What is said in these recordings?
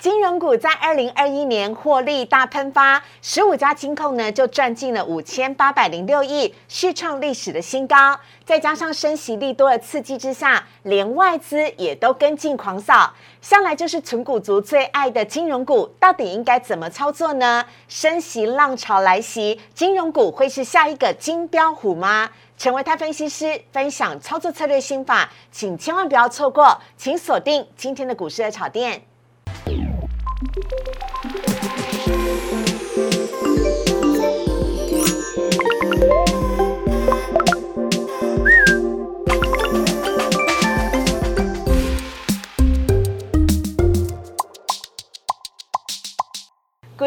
金融股在二零二一年获利大喷发，十五家金控呢就赚进了五千八百零六亿，续创历史的新高。再加上升息利多的刺激之下，连外资也都跟进狂扫。向来就是纯股族最爱的金融股，到底应该怎么操作呢？升息浪潮来袭，金融股会是下一个金标虎吗？成为他分析师，分享操作策略心法，请千万不要错过，请锁定今天的股市的炒店。股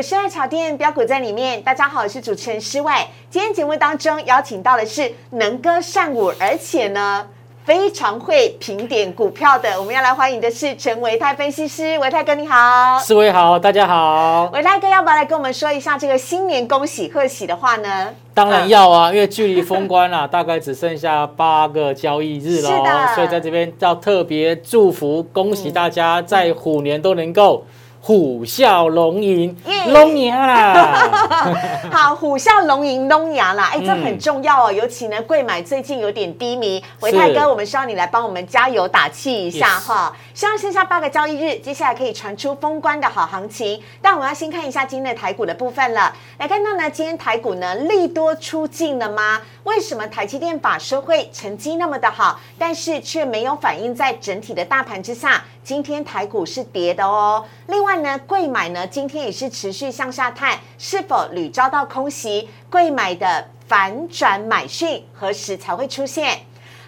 市爱炒店标股在里面，大家好，我是主持人施外。今天节目当中邀请到的是能歌善舞，而且呢非常会评点股票的。我们要来欢迎的是陈维泰分析师，维泰哥你好，四位好，大家好。维泰哥要不要来跟我们说一下这个新年恭喜贺喜的话呢？当然要啊，因为距离封关啊，大概只剩下八个交易日了，所以在这边要特别祝福，恭喜大家在虎年都能够。虎啸龙吟，龙牙啦！好，虎啸龙吟，龙牙啦！哎，这很重要哦，尤其呢，贵买最近有点低迷，维泰哥，我们需要你来帮我们加油打气一下哈。希望剩下八个交易日，接下来可以传出封关的好行情。但我们要先看一下今天的台股的部分了。来看到呢，今天台股呢利多出尽了吗？为什么台积电法收会成绩那么的好，但是却没有反映在整体的大盘之下？今天台股是跌的哦。另外呢，贵买呢今天也是持续向下探，是否屡遭到空袭？贵买的反转买讯何时才会出现？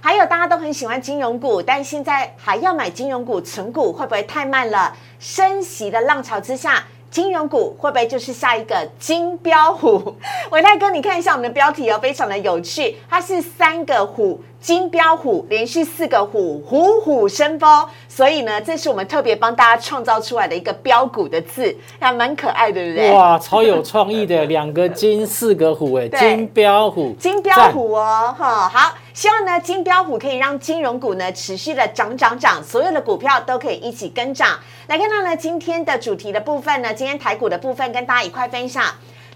还有大家都很喜欢金融股，但现在还要买金融股存股会不会太慢了？升息的浪潮之下。金融股会不会就是下一个金标虎？伟泰哥，你看一下我们的标题哦，非常的有趣，它是三个虎，金标虎，连续四个虎，虎虎生风。所以呢，这是我们特别帮大家创造出来的一个标股的字，还蛮可爱，对不对？哇，超有创意的，两个金，四个虎，哎，金标虎，金标虎哦，哈，好。希望呢，金标虎可以让金融股呢持续的涨涨涨，所有的股票都可以一起跟涨。来看到呢，今天的主题的部分呢，今天台股的部分跟大家一块分享。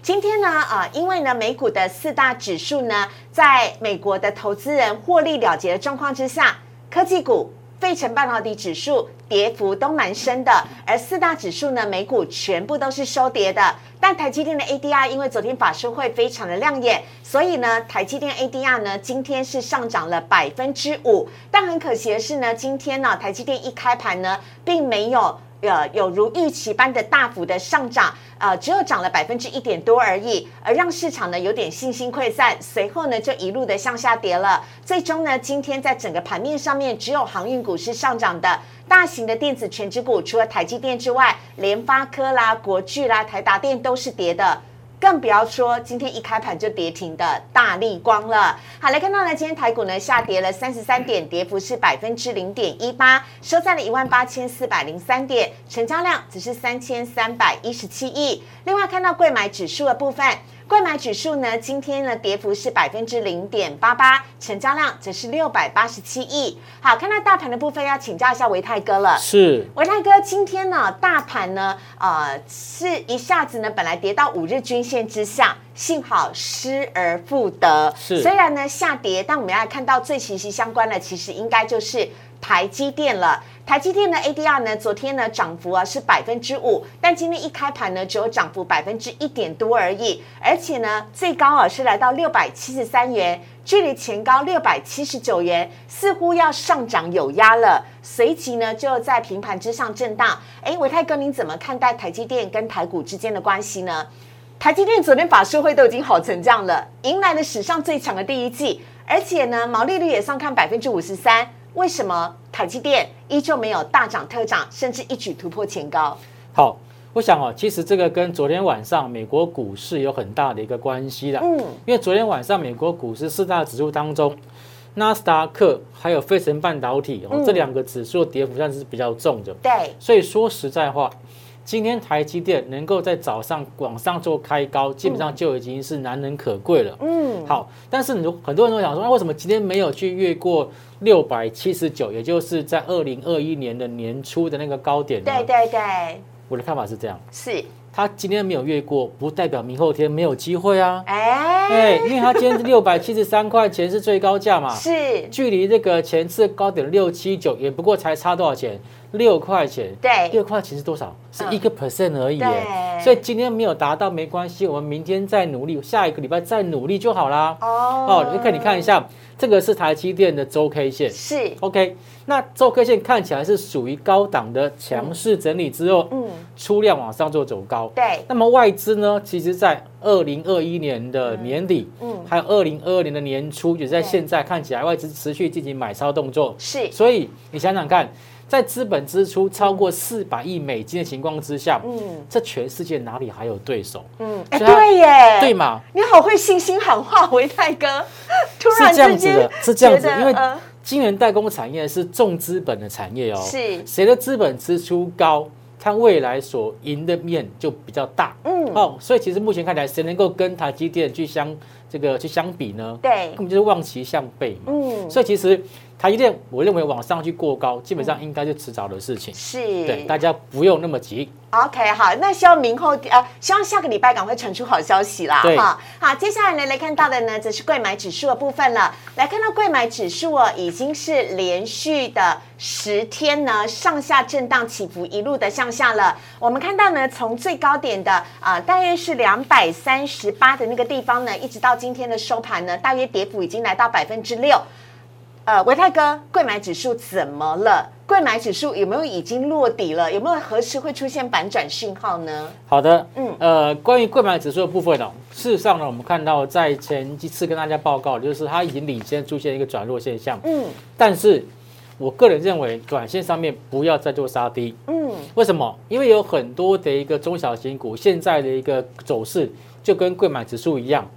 今天呢，呃，因为呢，美股的四大指数呢，在美国的投资人获利了结的状况之下，科技股。费城半导体指数跌幅都蛮深的，而四大指数呢，美股全部都是收跌的。但台积电的 ADR 因为昨天法说会非常的亮眼，所以呢，台积电 ADR 呢今天是上涨了百分之五。但很可惜的是呢，今天呢，台积电一开盘呢，并没有。呃，有如预期般的大幅的上涨，呃，只有涨了百分之一点多而已，而让市场呢有点信心溃散，随后呢就一路的向下跌了。最终呢，今天在整个盘面上面，只有航运股是上涨的，大型的电子全指股除了台积电之外，联发科啦、国巨啦、台达电都是跌的。更不要说今天一开盘就跌停的大力光了。好，来看到呢，今天台股呢下跌了三十三点，跌幅是百分之零点一八，收在了一万八千四百零三点，成交量只是三千三百一十七亿。另外看到贵买指数的部分。购买指数呢，今天呢跌幅是百分之零点八八，成交量则是六百八十七亿。好，看到大盘的部分，要请教一下维泰哥了。是，维泰哥，今天呢大盘呢，呃，是一下子呢本来跌到五日均线之下，幸好失而复得。是，虽然呢下跌，但我们要看到最息息相关的，其实应该就是台积电了。台积电的 ADR 呢，昨天呢涨幅啊是百分之五，但今天一开盘呢只有涨幅百分之一点多而已，而且呢最高啊是来到六百七十三元，距离前高六百七十九元似乎要上涨有压了，随即呢就在平盘之上震荡。哎，伟泰哥，您怎么看待台积电跟台股之间的关系呢？台积电昨天法说会都已经好成这样了，迎来了史上最强的第一季，而且呢毛利率也上看百分之五十三。为什么台积电依旧没有大涨特涨，甚至一举突破前高？好，我想哦，其实这个跟昨天晚上美国股市有很大的一个关系啦。嗯，因为昨天晚上美国股市四大指数当中，纳斯达克还有费城半导体哦这两个指数跌幅算是比较重的。对，所以说实在话。今天台积电能够在早上往上做开高，基本上就已经是难能可贵了。嗯，好，但是你很多人都想说，那为什么今天没有去越过六百七十九，也就是在二零二一年的年初的那个高点呢？对对对，我的看法是这样，是，它今天没有越过，不代表明后天没有机会啊。哎，哎，因为它今天是六百七十三块钱是最高价嘛，是，距离这个前次高点六七九也不过才差多少钱？六块钱。对，六块钱是多少？是嗯一个 percent 而已耶。对所以今天没有达到没关系，我们明天再努力，下一个礼拜再努力就好啦。哦哦，你看，你看一，下，这个是台积电的周 K 线。是，OK，那周 K 线看起来是属于高档的强势整理之后，嗯，出量往上做走高。对，那么外资呢，其实在二零二一年的年底，嗯，还有二零二二年的年初，也在对现在看起来外资持续进行买超动作。是，所以你想想看，在资本支出超过四百亿美金的情况之下，嗯这全世界哪里还有对手？嗯，哎，对耶，对嘛？你好会信心喊话，维泰哥，突然是这样子的，是这样子因为呃晶圆代工产业是重资本的产业哦，是谁的资本支出高，它未来所赢的面就比较大。嗯，哦，所以其实目前看起来，谁能够跟台积电去相这个去相比呢？对根，本就是望其项背嘛。嗯，所以其实台积电，我认为往上去过高，基本上应该是迟早的事情。是，对，大家不用那么急。OK，好，那希望明后呃，希望下个礼拜赶快传出好消息啦，对哈。好，接下来呢来看到的呢，则是贵买指数的部分了。来看到贵买指数哦，已经是连续的十天呢上下震荡起伏，一路的向下了。我们看到呢，从最高点的啊、呃大约是两百三十八的那个地方呢，一直到今天的收盘呢，大约跌幅已经来到百分之六。呃，维泰哥，贵买指数怎么了？贵买指数有没有已经落底了？有没有何时会出现反转讯号呢？好的，嗯嗯，呃，关于贵买指数的部分哦，事实上呢，我们看到在前几次跟大家报告，就是它已经领先出现一个转弱现象，嗯但是我个人认为，短线上面不要再做杀低。嗯，为什么？因为有很多的一个中小型股现在的一个走势就跟贵买指数一样。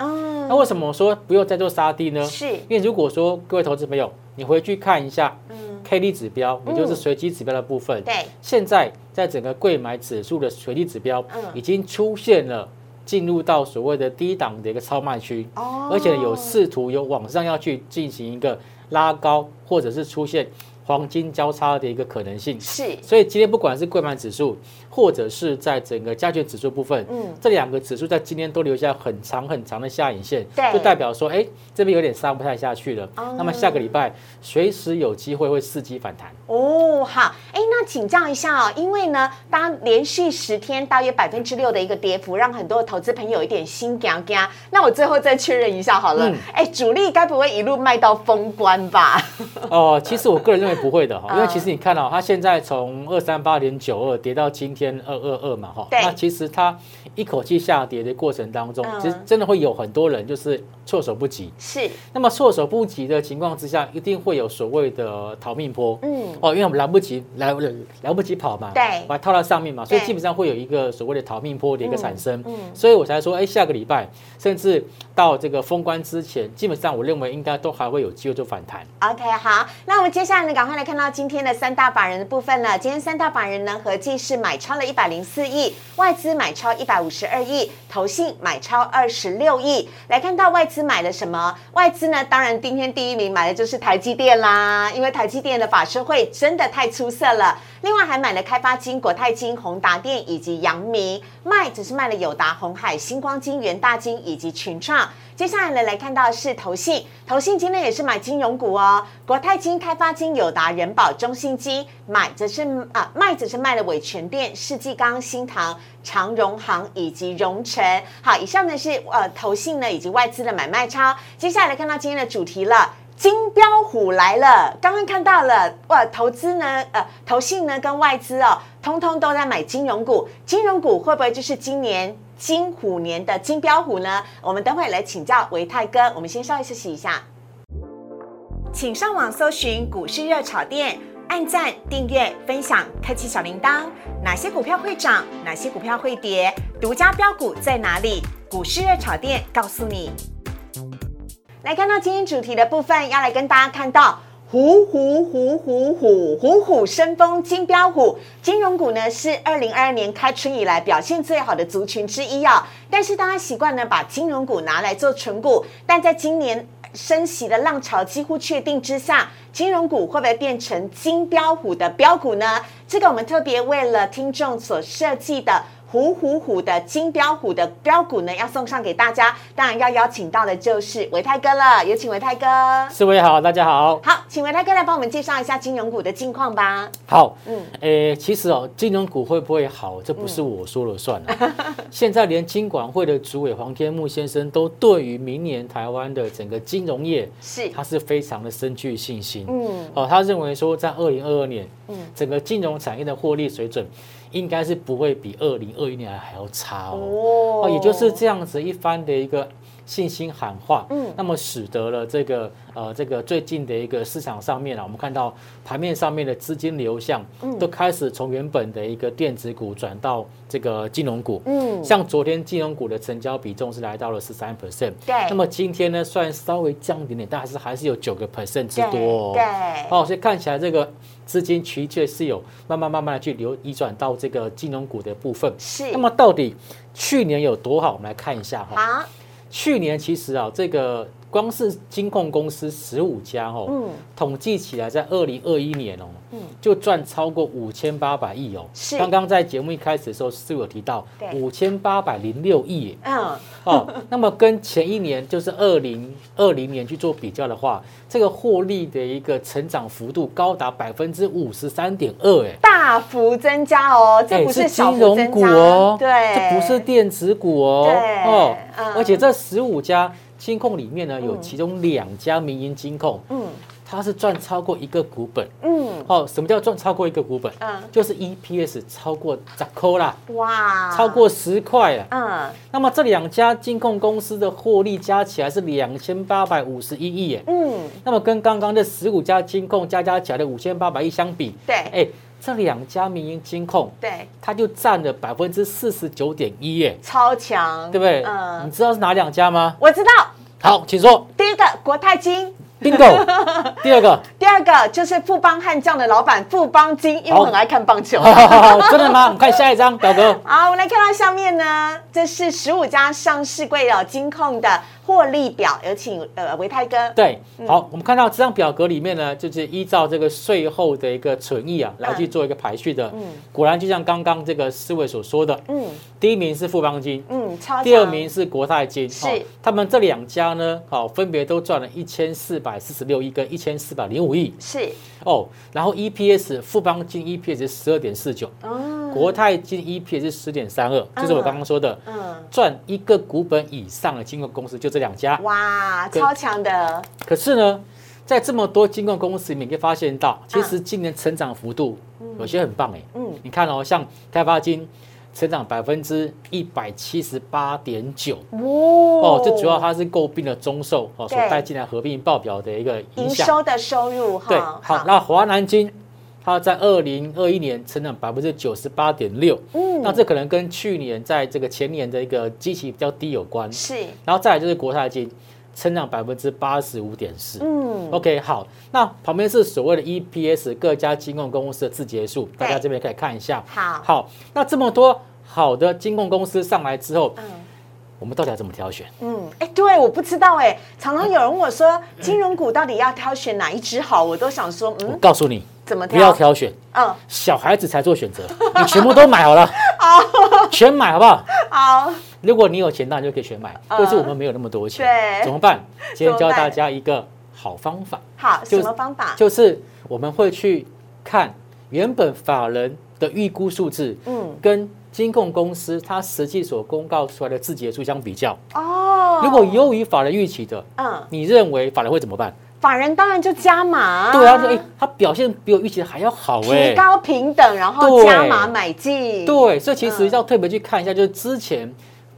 嗯，那为什么我说不用再做杀低呢？是。因为如果说各位投资朋友，你回去看一下嗯。K D 指标，也就是随机指标的部分，对，现在在整个贵买指数的随机指标嗯。已经出现了进入到所谓的低档的一个超卖区，哦。而且有试图有往上要去进行一个拉高，或者是出现黄金交叉的一个可能性。是所以今天不管是贵买指数，或者是在整个加权指数部分，嗯这两个指数在今天都留下很长很长的下影线，对就代表说，哎，这边有点杀不太下去了。哦那么下个礼拜随时有机会会伺机反弹。哦，好，哎，那请教一下哦，因为呢，当连续十天大约百分之六的一个跌幅，让很多的投资朋友有一点心惊惊。那我最后再确认一下好了嗯，哎、主力该不会一路卖到封关吧？哦，其实我个人认为不会的哈，因为嗯其实你看到、它现在从二三八点九二跌到今天二二二嘛哈，对那其实它一口气下跌的过程当中，嗯其实真的会有很多人就是措手不及。是，那么措手不及的情况之下，一定会有所谓的逃命坡。嗯，哦，因为我们来不及来来不及跑嘛，对把它套到上面嘛，所以基本上会有一个所谓的逃命坡的一个产生。嗯嗯所以我才说，哎，下个礼拜甚至到这个封关之前，基本上我认为应该都还会有机会做反弹。OK，好，那我们接下来呢，赶快来看到今天的三大法人的部分了。今天三大法人呢，合计是买超了一百零四亿，外资买超一百五十二亿，投信买超二十六亿。来看到外资买了什么？外资呢，当然今天第一名买的就是台积电啦，因为台积电的法社会真的太出色了。另外还买了开发金、国泰金、宏达电以及阳明，卖只是卖了友达、红海、星光金、元大金以及群创。接下来呢，来看到是投信，投信今天也是买金融股哦，国泰金、开发金、友达、人保、中信金，买则是啊卖则是卖了伟全电、世纪钢、新唐、长荣行以及荣成。好，以上呢是呃投信呢以及外资的买卖超。接下来来看到今天的主题了。金标虎来了，刚刚看到了哇，投资呢，呃，投信呢跟外资哦，通通都在买金融股，金融股会不会就是今年金虎年的金标虎呢？我们等会来请教维泰哥，我们先稍微休息一下，请上网搜寻股市热炒店，按赞、订阅、分享，开启小铃铛。哪些股票会涨？哪些股票会跌？独家标股在哪里？股市热炒店告诉你。来看到今天主题的部分，要来跟大家看到虎虎虎虎虎虎虎生风，金标虎金融股呢是二零二二年开春以来表现最好的族群之一啊。但是大家习惯呢把金融股拿来做纯股，但在今年。升息的浪潮几乎确定之下，金融股会不会变成金标虎的标股呢？这个我们特别为了听众所设计的。虎虎虎的金标虎的标股呢，要送上给大家。当然要邀请到的就是维泰哥了，有请维泰哥。四位好，大家好。好，请维泰哥来帮我们介绍一下金融股的近况吧。好，嗯，诶，其实哦，金融股会不会好，这不是我说了算啊。现在连金管会的主委黄天木先生都对于明年台湾的整个金融业是，他是非常的深具信心。嗯，哦，他认为说在二零二二年，嗯，整个金融产业的获利水准。应该是不会比二零二一年还要差哦，哦，也就是这样子一番的一个信心喊话，嗯，那么使得了这个呃这个最近的一个市场上面啊，我们看到盘面上面的资金流向，嗯，都开始从原本的一个电子股转到这个金融股，嗯，像昨天金融股的成交比重是来到了十三 percent，对，那么今天呢，虽然稍微降一点点，但还是还是有九个 percent 之多，对，哦，所以看起来这个。资金的确是有慢慢慢慢的去流移转到这个金融股的部分。是。那么到底去年有多好？我们来看一下哈。好。去年其实啊，这个光是金控公司十五家哦，嗯，统计起来在二零二一年哦。就赚超过五千八百亿哦。是。刚刚在节目一开始的时候是有提到五千八百零六亿。嗯。哦，那么跟前一年就是二零二零年去做比较的话，这个获利的一个成长幅度高达百分之五十三点二，哎，大幅增加哦。这不是金融股哦。对。这不是电子股哦。对。哦。而且这十五家金控里面呢，有其中两家民营金控。嗯。它是赚超过一个股本，嗯，哦，什么叫赚超过一个股本？嗯，就是 EPS 超过十块啦，哇，超过十块啊，嗯，那么这两家金控公司的获利加起来是两千八百五十一亿耶，嗯，那么跟刚刚的十五家金控加加起来的五千八百亿相比，对，哎，这两家民营金控，对，它就占了百分之四十九点一耶，超强，对不对？嗯，你知道是哪两家吗？我知道，好，请说，第一个国泰金。bingo，第二个，第二个就是富邦悍将的老板富邦金，因为我很爱看棒球。真的吗？我们看下一张表格。好，我们来看到下面呢，这是十五家上市柜的金控的。获利表有请呃维泰哥。对，好，我们看到这张表格里面呢，就是依照这个税后的一个存益啊，来去做一个排序的。嗯，果然就像刚刚这个四位所说的，嗯，第一名是富邦金，嗯，超第二名是国泰金，是。他们这两家呢，好，分别都赚了一千四百四十六亿跟一千四百零五亿。是哦，然后 EPS 富邦金 EPS 十二点四九，哦，国泰金 EPS 十点三二，就是我刚刚说的，嗯，赚一个股本以上的金融公司就。这两家哇，超强的。可是呢，在这么多金控公司里面，可以发现到，其实今年成长幅度有些很棒哎。嗯，你看哦，像开发金成长百分之一百七十八点九。哦，这主要它是诟病了中寿哦所带进来合并报表的一个影响。收的收入哈。对，好，那华南金。它在二零二一年成长百分之九十八点六，嗯，那这可能跟去年在这个前年的一个基期比较低有关，是。然后再来就是国泰金，成长百分之八十五点四，嗯，OK，好，那旁边是所谓的 EPS 各家金控公司的字节数，大家这边可以看一下。好，好，那这么多好的金控公司上来之后，嗯，我们到底要怎么挑选？嗯，哎，对，我不知道哎，常常有人问我说，金融股到底要挑选哪一只好？我都想说，嗯，我告诉你。怎么不要挑选？嗯，小孩子才做选择，你全部都买好了，好，全买好不好？好，如果你有钱，那你就可以全买。可是我们没有那么多钱，对，怎么办？今天教大家一个好方法。好，什么方法？就是我们会去看原本法人的预估数字，嗯，跟金控公司它实际所公告出来的字节数相比较。哦，如果优于法人预期的，嗯，你认为法人会怎么办？法人当然就加码，对啊，哎，他表现比我预期的还要好，哎，提高平等，然后加码买进，对，所以其实要特别去看一下，就是之前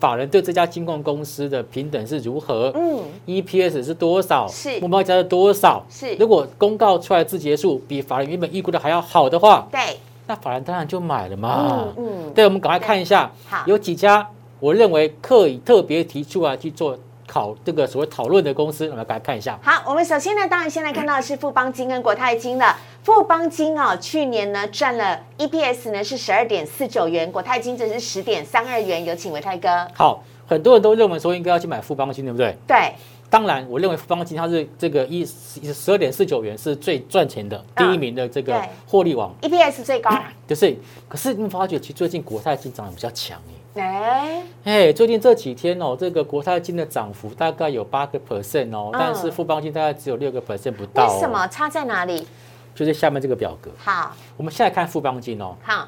法人对这家金控公司的平等是如何，嗯，EPS 是多少，是。目标价是多少，是。如果公告出来字节数比法人原本预估的还要好的话，对，那法人当然就买了嘛，嗯，对，我们赶快看一下，好，有几家我认为可以特别提出来去做。考这个所谓讨论的公司，我们来看一下。好，我们首先呢，当然先来看到的是富邦金跟国泰金的。富邦金啊，去年呢赚了 EPS 呢是十二点四九元，国泰金则是十点三二元。有请维泰哥。好，很多人都认为说应该要去买富邦金，对不对？对。当然，我认为富邦金它是这个一十二点四九元是最赚钱的第一名的这个对获利王，EPS 最高，就是。可是你发觉，其实最近国泰金涨得比较强耶。哎，哎，最近这几天哦，这个国泰金的涨幅大概有八个 percent 哦，嗯但是富邦金大概只有六个 percent 不到、哦。为什？么差在哪里？就是下面这个表格。好。我们现在看富邦金哦，好，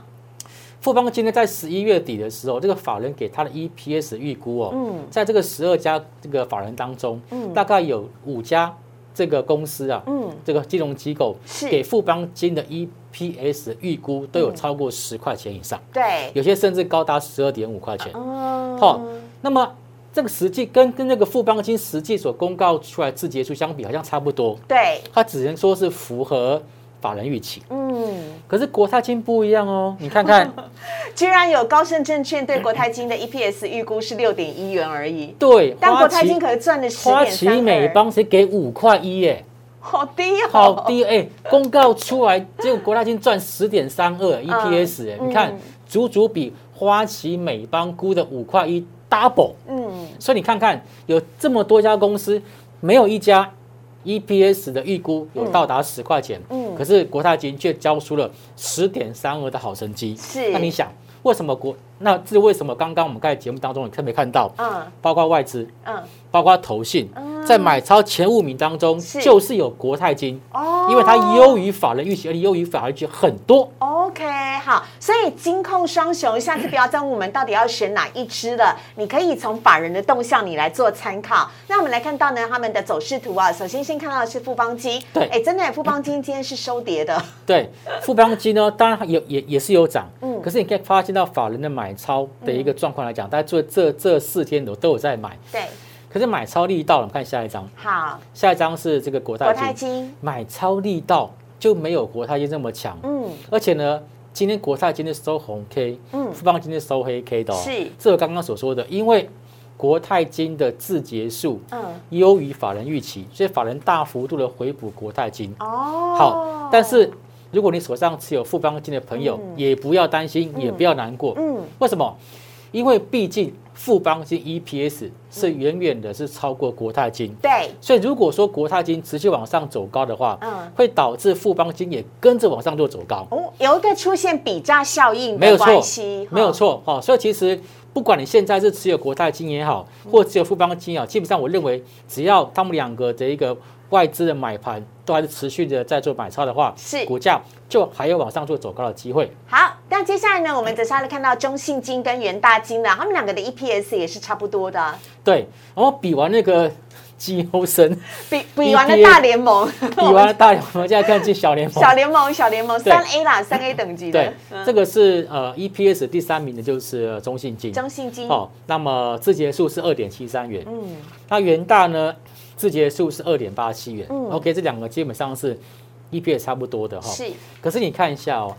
富邦金呢在十一月底的时候，这个法人给他的 EPS 预估哦，嗯。在这个十二家这个法人当中，嗯。大概有五家这个公司啊，嗯，这个金融机构是。给富邦金的 EPS 预估都有超过十块钱以上，对，有些甚至高达十二点五块钱。哦，好那么这个实际跟跟那个富邦金实际所公告出来字节数相比，好像差不多，对，它只能说是符合法人预期。嗯，可是国泰金不一样哦，你看看，居然有高盛证券对国泰金的 EPS 预估是六点一元而已，对，但国泰金可是赚了十花旗美，邦谁给五块一耶？好低哦，好低哎！公告出来，结果国泰金赚十点三二 EPS 哎，嗯你看足足比花旗美邦估的五块一 double。嗯，所以你看看，有这么多家公司，没有一家 EPS 的预估有到达十块钱，嗯可是国泰金却交出了十点三二的好成绩。是那你想，为什么国？那这是为什么？刚刚我们在节目当中，你看没看到？嗯包括外资，嗯，包括投信，嗯。在买超前五名当中，是。就是有国泰金，哦。因为它优于法人预期，而且优于法人预期很多。OK，好，所以金控双雄，下次不要再问我们到底要选哪一支了，你可以从法人的动向你来做参考。那我们来看到呢，他们的走势图啊，首先先看到的是富邦金，对。哎，真的富邦金今天是收跌的，对，富邦金呢，当然有也也是有涨，嗯。可是你可以发现到法人的买超的一个状况来讲，大家做这这四天都都有在买，对，可是买超力道，我们看下一张，好，下一张是这个国国泰金，泰金，买超力道就没有国泰金这么强，嗯，而且呢，今天国泰金是收红 K，嗯。富邦金是收黑 K 的哦，是。这个刚刚所说的，因为国泰金的字节数嗯，优于法人预期，所以法人大幅度的回补国泰金。哦，好，但是如果你手上持有富邦金的朋友，嗯。也不要担心，也不要难过。嗯，为什么？因为毕竟富邦金 EPS 是远远的是超过国泰金，对，所以如果说国泰金持续往上走高的话，嗯，会导致富邦金也跟着往上做走高。哦，有一个出现比价效应的没有错关系，没有哈，错哈、所以其实不管你现在是持有国泰金也好，或持有富邦金也好，基本上我认为只要他们两个的一个外资的买盘都还是持续的在做买超的话，是。股价就还有往上做走高的机会。好，那接下来呢，我们则是要来看到中信金跟元大金了，他们两个的 EPS 也是差不多的，对，然后比完那个绩优生，比比完了大联盟，比完了大联盟，现在看进 小联盟。小联盟，小联盟三 A 啦，三 A 等级的。对，，这个是呃 EPS 第三名的就是呃中信金。中信金，哦，那么字节数是二点七三元，嗯，那元大呢字节数是二点八七元。嗯。OK，这两个基本上是 EPS 差不多的哈。是，可是你看一下哦，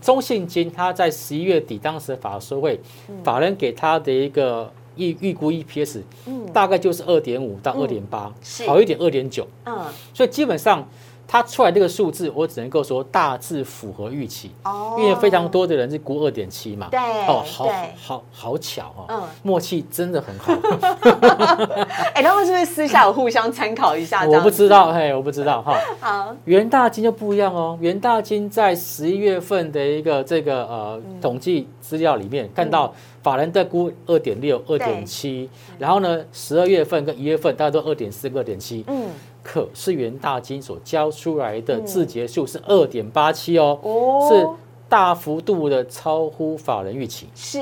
中信金它在十一月底当时法说会，法人给它的一个预预估 EPS，嗯。大概就是二点五到嗯。二点八，好一点二点九，嗯，所以基本上它出来这个数字，我只能够说大致符合预期，哦因为非常多的人是估二点七嘛。对哦，好对好好巧哦，嗯默契真的很好。哎，他们是不是私下有互相参考一下？我不知。道，嘿，我不知道哈。好，元大金就不一样哦，元大金在十一月份的一个这个呃嗯统计资料里面看到法人在估二点六、二点七，然后呢十二月份跟一月份大家都二点四、二点七，嗯，可是元大金所交出来的字节数是二点八七哦，哦，是大幅度的超乎法人预期。是，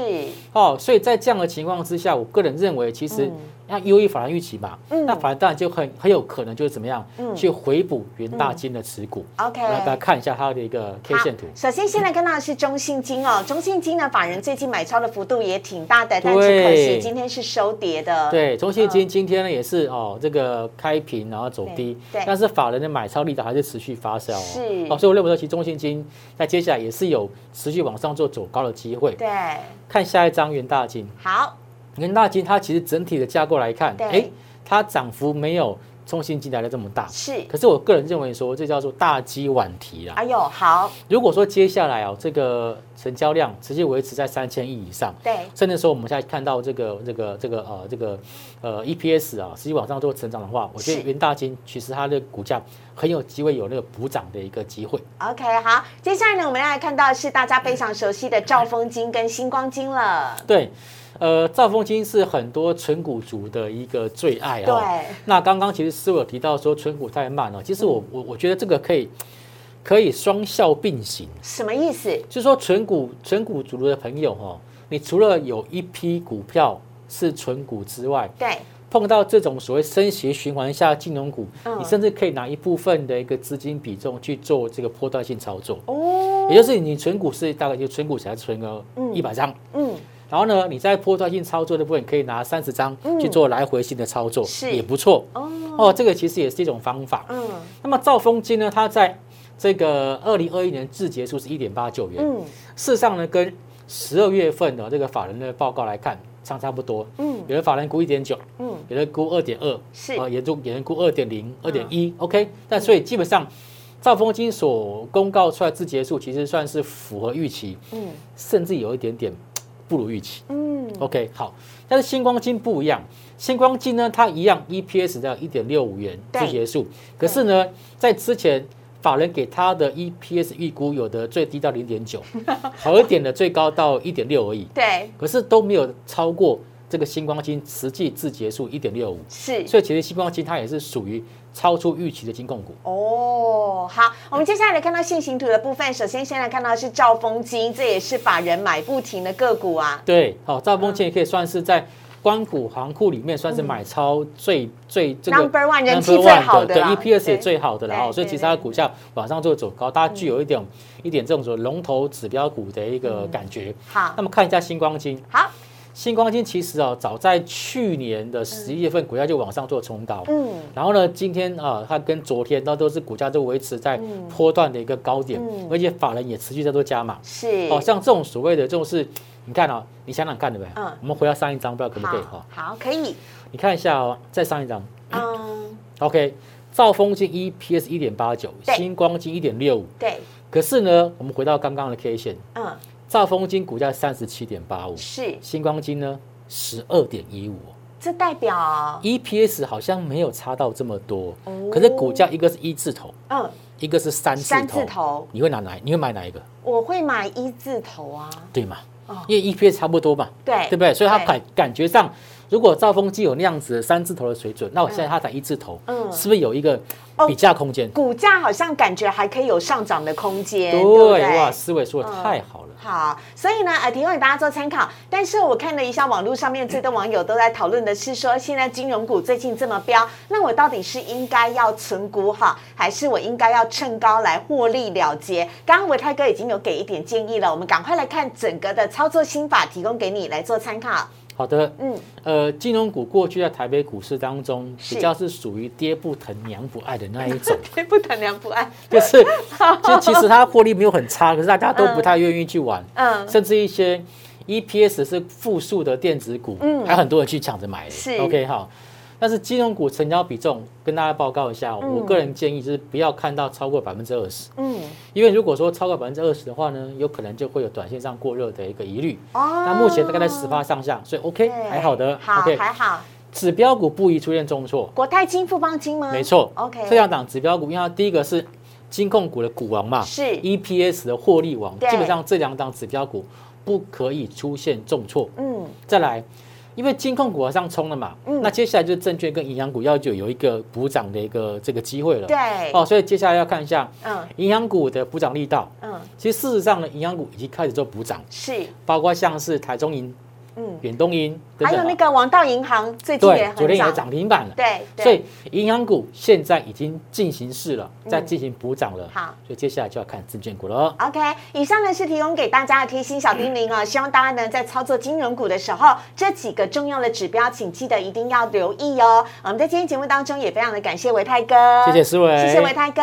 哦，所以在这样的情况之下，我个人认为其实嗯那优于法人预期嘛，嗯那法人当然就很很有可能就是怎么样、嗯去回补元大金的持股。OK，来大家看一下它的一个 K 线图。首先，先来看到的是中信金哦，中信金呢，法人最近买超的幅度也挺大的，但是可惜今天是收跌的。对，中信金今天呢也是哦，这个开平然后走低但是法人的买超力道还是持续发酵哦。是哦，所以我认为说，其实中信金在接下来也是有持续往上做走高的机会。对，看下一张元大金，好，元大金它其实整体的架构来看，对哎，它涨幅没有中信金来的这么大。是，可是我个人认为说，这叫做大鸡晚提啦。哎呦，好，如果说接下来哦，这个成交量持续维持在三千亿以上。对，甚至说我们现在看到这个这个这个呃这个呃 EPS 啊，实际往上做成长的话，我觉得是元大金其实它的股价很有机会有那个补涨的一个机会。OK，好，接下来呢，我们要来看到是大家非常熟悉的兆丰金跟星光金了。对，呃，兆丰金是很多纯股族的一个最爱啊、对，那刚刚其实师傅有提到说纯股太慢了，其实我我我觉得这个可以可以双效并行，什么意思？就是说纯股纯股族的朋友哈、你除了有一批股票是纯股之外，对，碰到这种所谓升息循环下金融股，嗯。你甚至可以拿一部分的一个资金比重去做这个波段性操作，哦，也就是你存股是大概就存股才存个嗯。一百张。嗯，然后呢，你在波段性操作的部分可以拿三十张去做来回性的操作，是。也不错。哦，哦。这个其实也是一种方法。嗯。那么兆丰金呢，它在这个二零二一年至结束是一点八九元，嗯。事实上呢，跟十二月份的这个法人的报告来看，差差不多。嗯。有的法人估一点九，嗯，有的估二点二，是。啊，也就有人估二点零、二点一，OK。但所以基本上，兆丰金所公告出来至结束，其实算是符合预期，嗯。甚至有一点点不如预期。嗯，OK，好，但是星光金不一样，星光金呢，它一样 EPS 在一点六五元对。至结束，可是呢，在之前法人给他的 EPS 预估，有的最低到零点九，好一点的最高到一点六而已，对，可是都没有超过这个星光金实际自结束一点六五，是。所以其实星光金它也是属于超出预期的金控股。哦，好，我们接下来来看到线形图的部分。首先，先来看到是兆丰金，这也是法人买不停的个股啊。对，好，兆丰金也可以算是在关谷行库里面算是买超最最这个 Number one，人气最好的对 EPS 也最好的了所以其实它的股价往上做走高，它具有一点一点这种说龙头指标股的一个感觉。好。那，么看一下星光金，好，星光金其实啊，早在去年的十一月份股价就往上做冲高，嗯，然后呢，今天啊，它跟昨天那都是股价都维持在波段的一个高点嗯，而且法人也持续在做加码。是，哦，像这种所谓的这种是，你看哦，你想想看对不对？嗯。我们回到上一张，不知道可不可以？好哈？，好，可以，你看一下哦，再上一张。嗯，，OK，兆丰金 EPS 一点八九，星光金一点六五，对，可是呢，我们回到刚刚的 K 线，嗯，兆丰金股价三十七点八五，是，星光金呢十二点一五。这代表，，EPS 好像没有差到这么多，哦。可是股价一个是一字头，嗯，一个是三字三头，字头，你会拿哪？你会买哪一个？我会买一字头啊，对吗？哦因为 EPS 差不多嘛，对，对不对？所以它感感觉上，如果兆丰金有那样子的三字头的水准，那我现在它才一字头，嗯是不是有一个哦比价空间？股价好像感觉还可以有上涨的空间？对，哇，思维说的太好了。好，所以呢，呃，提供给大家做参考。但是我看了一下网络上面最多网友都在讨论的是说，现在金融股最近这么飙，那我到底是应该要存股好，还是我应该要趁高来获利了结？刚刚维泰哥已经有给一点建议了，我们赶快来看整个的操作心法，提供给你来做参考。好的，嗯，呃，金融股过去在台北股市当中，比较是属于爹不疼娘不爱的那一种，爹不疼娘不爱，就是就其实它获利没有很差，可是大家都不太愿意去玩，嗯，甚至一些 EPS 是负数的电子股，嗯。还有很多人去抢着买。是。OK 好。但是金融股成交比重跟大家报告一下，嗯我个人建议就是不要看到超过百分之二十，嗯，因为如果说超过百分之二十的话呢，有可能就会有短线上过热的一个疑虑。哦那目前大概在十趴上下，所以 OK 对还好的。好 OK，还好。指标股不宜出现重挫，国泰金、富邦金吗？没错。OK 这两档指标股，因为它第一个是金控股的股王嘛，是 EPS 的获利王，基本上这两档指标股不可以出现重挫。嗯，再来，因为金控股往上冲了嘛，嗯。那接下来就是证券跟银行股要就有一个补涨的一个这个机会了。对，哦，所以接下来要看一下嗯。银行股的补涨力道。嗯，其实事实上呢，银行股已经开始做补涨，是，包括像是台中银、嗯，远东银。还有那个王道银行最近也昨天也涨，停板了。对，对所以银行股现在已经进行式了，在进行补涨了。好所以接下来就要看证券股了哦。OK，以上呢是提供给大家的贴心小叮咛哦，希望大家呢在操作金融股的时候，这几个重要的指标，请记得一定要留意哦。我们在今天节目当中也非常的感谢维泰哥，谢谢思维，谢谢维泰哥。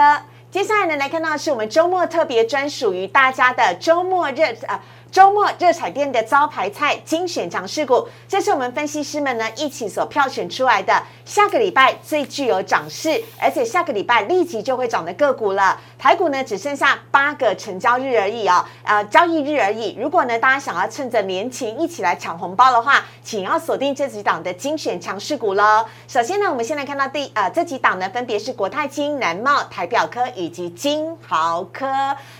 接下来呢，来看到的是我们周末特别专属于大家的周末热呃周末热彩店的招牌菜精选强势股，这是我们分析师们呢一起所票选出来的下个礼拜最具有涨势，而且下个礼拜立即就会涨的个股了。台股呢只剩下八个成交日而已哦，呃，交易日而已。如果呢大家想要趁着年前一起来抢红包的话，请要锁定这几档的精选强势股喽。首先呢，我们先来看到第呃这几档呢，分别是国泰金、南茂、台表科以及金豪科。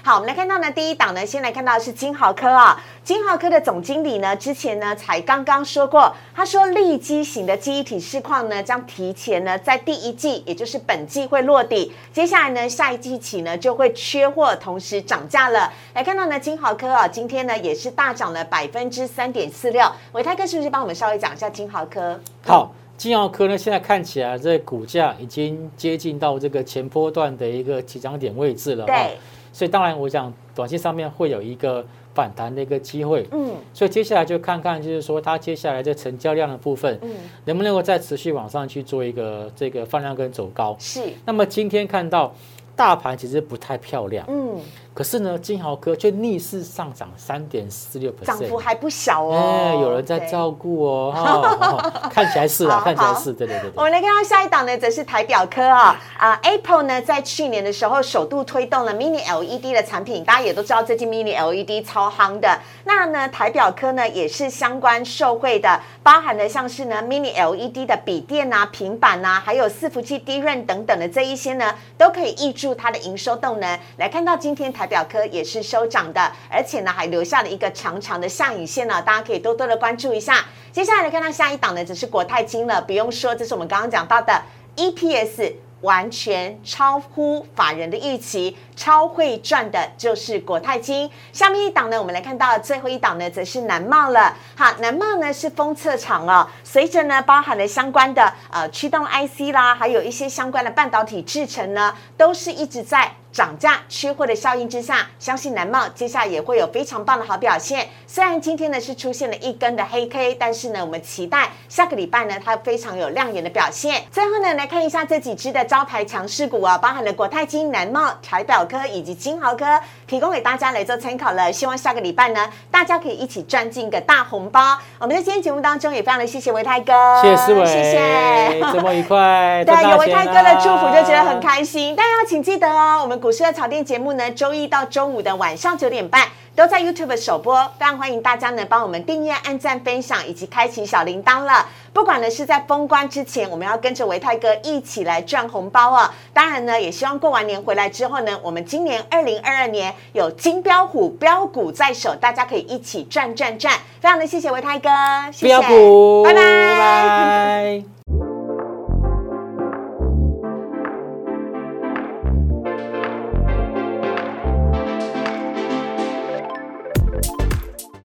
好，我们来看到呢第一档呢，先来看到是金豪科。啊，金豪科的总经理呢，之前呢才刚刚说过，他说立基型的记忆体市况呢，将提前呢在第一季，也就是本季会落底，接下来呢下一季起呢就会缺货，同时涨价了。来看到呢金豪科啊，今天呢也是大涨了百分之三点四六。伟泰哥是不是帮我们稍微讲一下金豪科？好，金豪科呢现在看起来这股价已经接近到这个前波段的一个起涨点位置了，对，所以当然我想短线上面会有一个。反弹的一个机会，嗯，所以接下来就看看，就是说它接下来的成交量的部分，嗯，能不能够再持续往上去做一个这个放量跟走高，是。那么今天看到大盘其实不太漂亮，嗯。可是呢，金豪科却逆势上涨三点四六，涨幅还不小哦。哎，有人在照顾哦，看起来是啊，看起来是，对对对。我们来看到下一档呢，则是台表科啊啊，Apple 呢在去年的时候首度推动了 Mini LED 的产品，大家也都知道最近 Mini LED 超夯的。那呢，台表科呢也是相关受惠的，包含了像是呢 Mini LED 的笔电啊、平板啊，还有伺服器 DRAM 等等的这一些呢，都可以挹注它的营收动能。来看到今天台。表科也是收涨的，而且呢还留下了一个长长的下影线呢，大家可以多多的关注一下。接下来看到下一档呢，则是国泰金了，不用说，这是我们刚刚讲到的 EPS。完全超乎法人的预期，超会赚的就是国泰金。下面一档呢，我们来看到最后一档呢，则是南茂了。好，南茂呢是封测厂哦，随着呢包含了相关的呃驱动 IC 啦，还有一些相关的半导体制成呢，都是一直在涨价缺货的效应之下，相信南茂接下来也会有非常棒的好表现。虽然今天呢是出现了一根的黑 K，但是呢我们期待下个礼拜呢它非常有亮眼的表现。最后呢来看一下这几只的。招牌强势股啊，包含了国泰金、南茂、台表科以及金豪科，提供给大家来做参考了。希望下个礼拜呢，大家可以一起赚进个大红包。我们在今天节目当中也非常的谢谢维泰哥，谢谢思维，谢谢，周末愉快。对，有维泰哥的祝福就觉得很开心。大家要请记得哦，我们股市的草店节目呢，周一到周五的晚上九点半。都在 YouTube 首播，非常欢迎大家呢帮我们订阅、按赞、分享以及开启小铃铛了。不管呢是在封关之前，我们要跟着维泰哥一起来赚红包啊！当然呢，也希望过完年回来之后呢，我们今年二零二二年有金标虎标股在手，大家可以一起赚赚赚。非常的谢谢维泰哥，谢谢，拜拜。